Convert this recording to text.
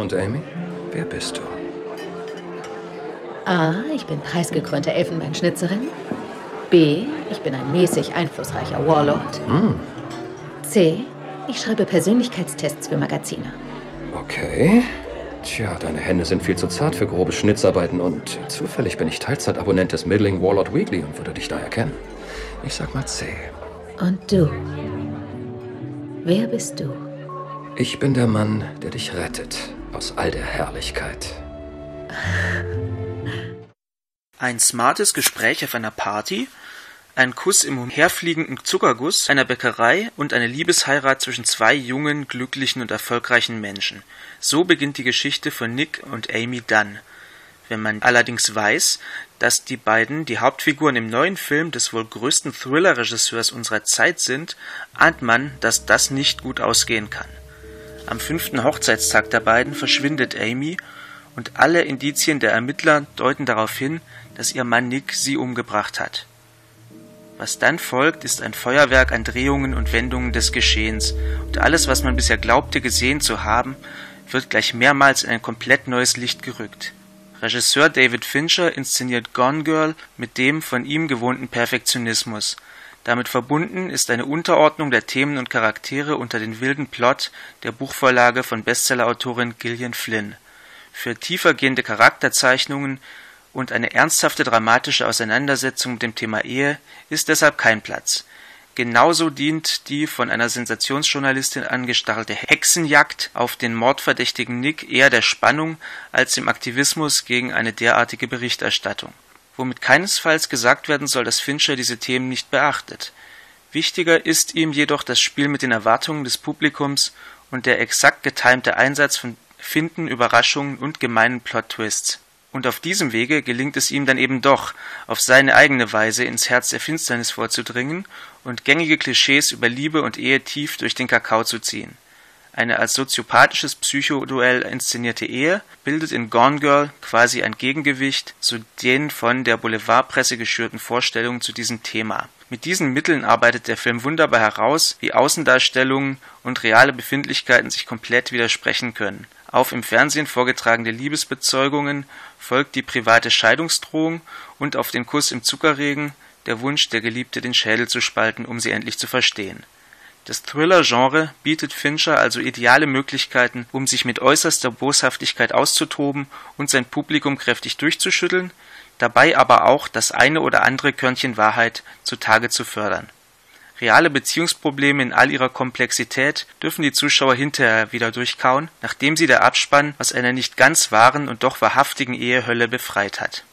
Und Amy, wer bist du? A. Ich bin preisgekrönte Elfenbeinschnitzerin. B. Ich bin ein mäßig einflussreicher Warlord. C. Ich schreibe Persönlichkeitstests für Magazine. Okay. Tja, deine Hände sind viel zu zart für grobe Schnitzarbeiten und zufällig bin ich Teilzeitabonnent des Middling Warlord Weekly und würde dich da erkennen. Ich sag mal C. Und du? Wer bist du? Ich bin der Mann, der dich rettet aus all der Herrlichkeit. Ein smartes Gespräch auf einer Party, ein Kuss im umherfliegenden Zuckerguss einer Bäckerei und eine Liebesheirat zwischen zwei jungen, glücklichen und erfolgreichen Menschen. So beginnt die Geschichte von Nick und Amy Dunn. Wenn man allerdings weiß, dass die beiden die Hauptfiguren im neuen Film des wohl größten Thriller-Regisseurs unserer Zeit sind, ahnt man, dass das nicht gut ausgehen kann. Am fünften Hochzeitstag der beiden verschwindet Amy und alle Indizien der Ermittler deuten darauf hin, dass ihr Mann Nick sie umgebracht hat. Was dann folgt, ist ein Feuerwerk an Drehungen und Wendungen des Geschehens, und alles, was man bisher glaubte gesehen zu haben, wird gleich mehrmals in ein komplett neues Licht gerückt. Regisseur David Fincher inszeniert Gone Girl mit dem von ihm gewohnten Perfektionismus. Damit verbunden ist eine Unterordnung der Themen und Charaktere unter den wilden Plot der Buchvorlage von Bestsellerautorin Gillian Flynn. Für tiefergehende Charakterzeichnungen und eine ernsthafte dramatische Auseinandersetzung mit dem Thema Ehe ist deshalb kein Platz. Genauso dient die von einer Sensationsjournalistin angestachelte Hexenjagd auf den mordverdächtigen Nick eher der Spannung als dem Aktivismus gegen eine derartige Berichterstattung. Womit keinesfalls gesagt werden soll, dass Fincher diese Themen nicht beachtet. Wichtiger ist ihm jedoch das Spiel mit den Erwartungen des Publikums und der exakt getimte Einsatz von Finden, Überraschungen und gemeinen Plot-Twists. Und auf diesem Wege gelingt es ihm dann eben doch, auf seine eigene Weise ins Herz der Finsternis vorzudringen und gängige Klischees über Liebe und Ehe tief durch den Kakao zu ziehen. Eine als soziopathisches Psychoduell inszenierte Ehe bildet in Gone Girl quasi ein Gegengewicht zu den von der Boulevardpresse geschürten Vorstellungen zu diesem Thema. Mit diesen Mitteln arbeitet der Film wunderbar heraus, wie Außendarstellungen und reale Befindlichkeiten sich komplett widersprechen können. Auf im Fernsehen vorgetragene Liebesbezeugungen folgt die private Scheidungsdrohung und auf den Kuss im Zuckerregen der Wunsch, der Geliebte den Schädel zu spalten, um sie endlich zu verstehen. Das Thriller-Genre bietet Fincher also ideale Möglichkeiten, um sich mit äußerster Boshaftigkeit auszutoben und sein Publikum kräftig durchzuschütteln, dabei aber auch das eine oder andere Körnchen Wahrheit zutage zu fördern. Reale Beziehungsprobleme in all ihrer Komplexität dürfen die Zuschauer hinterher wieder durchkauen, nachdem sie der Abspann aus einer nicht ganz wahren und doch wahrhaftigen Ehehölle befreit hat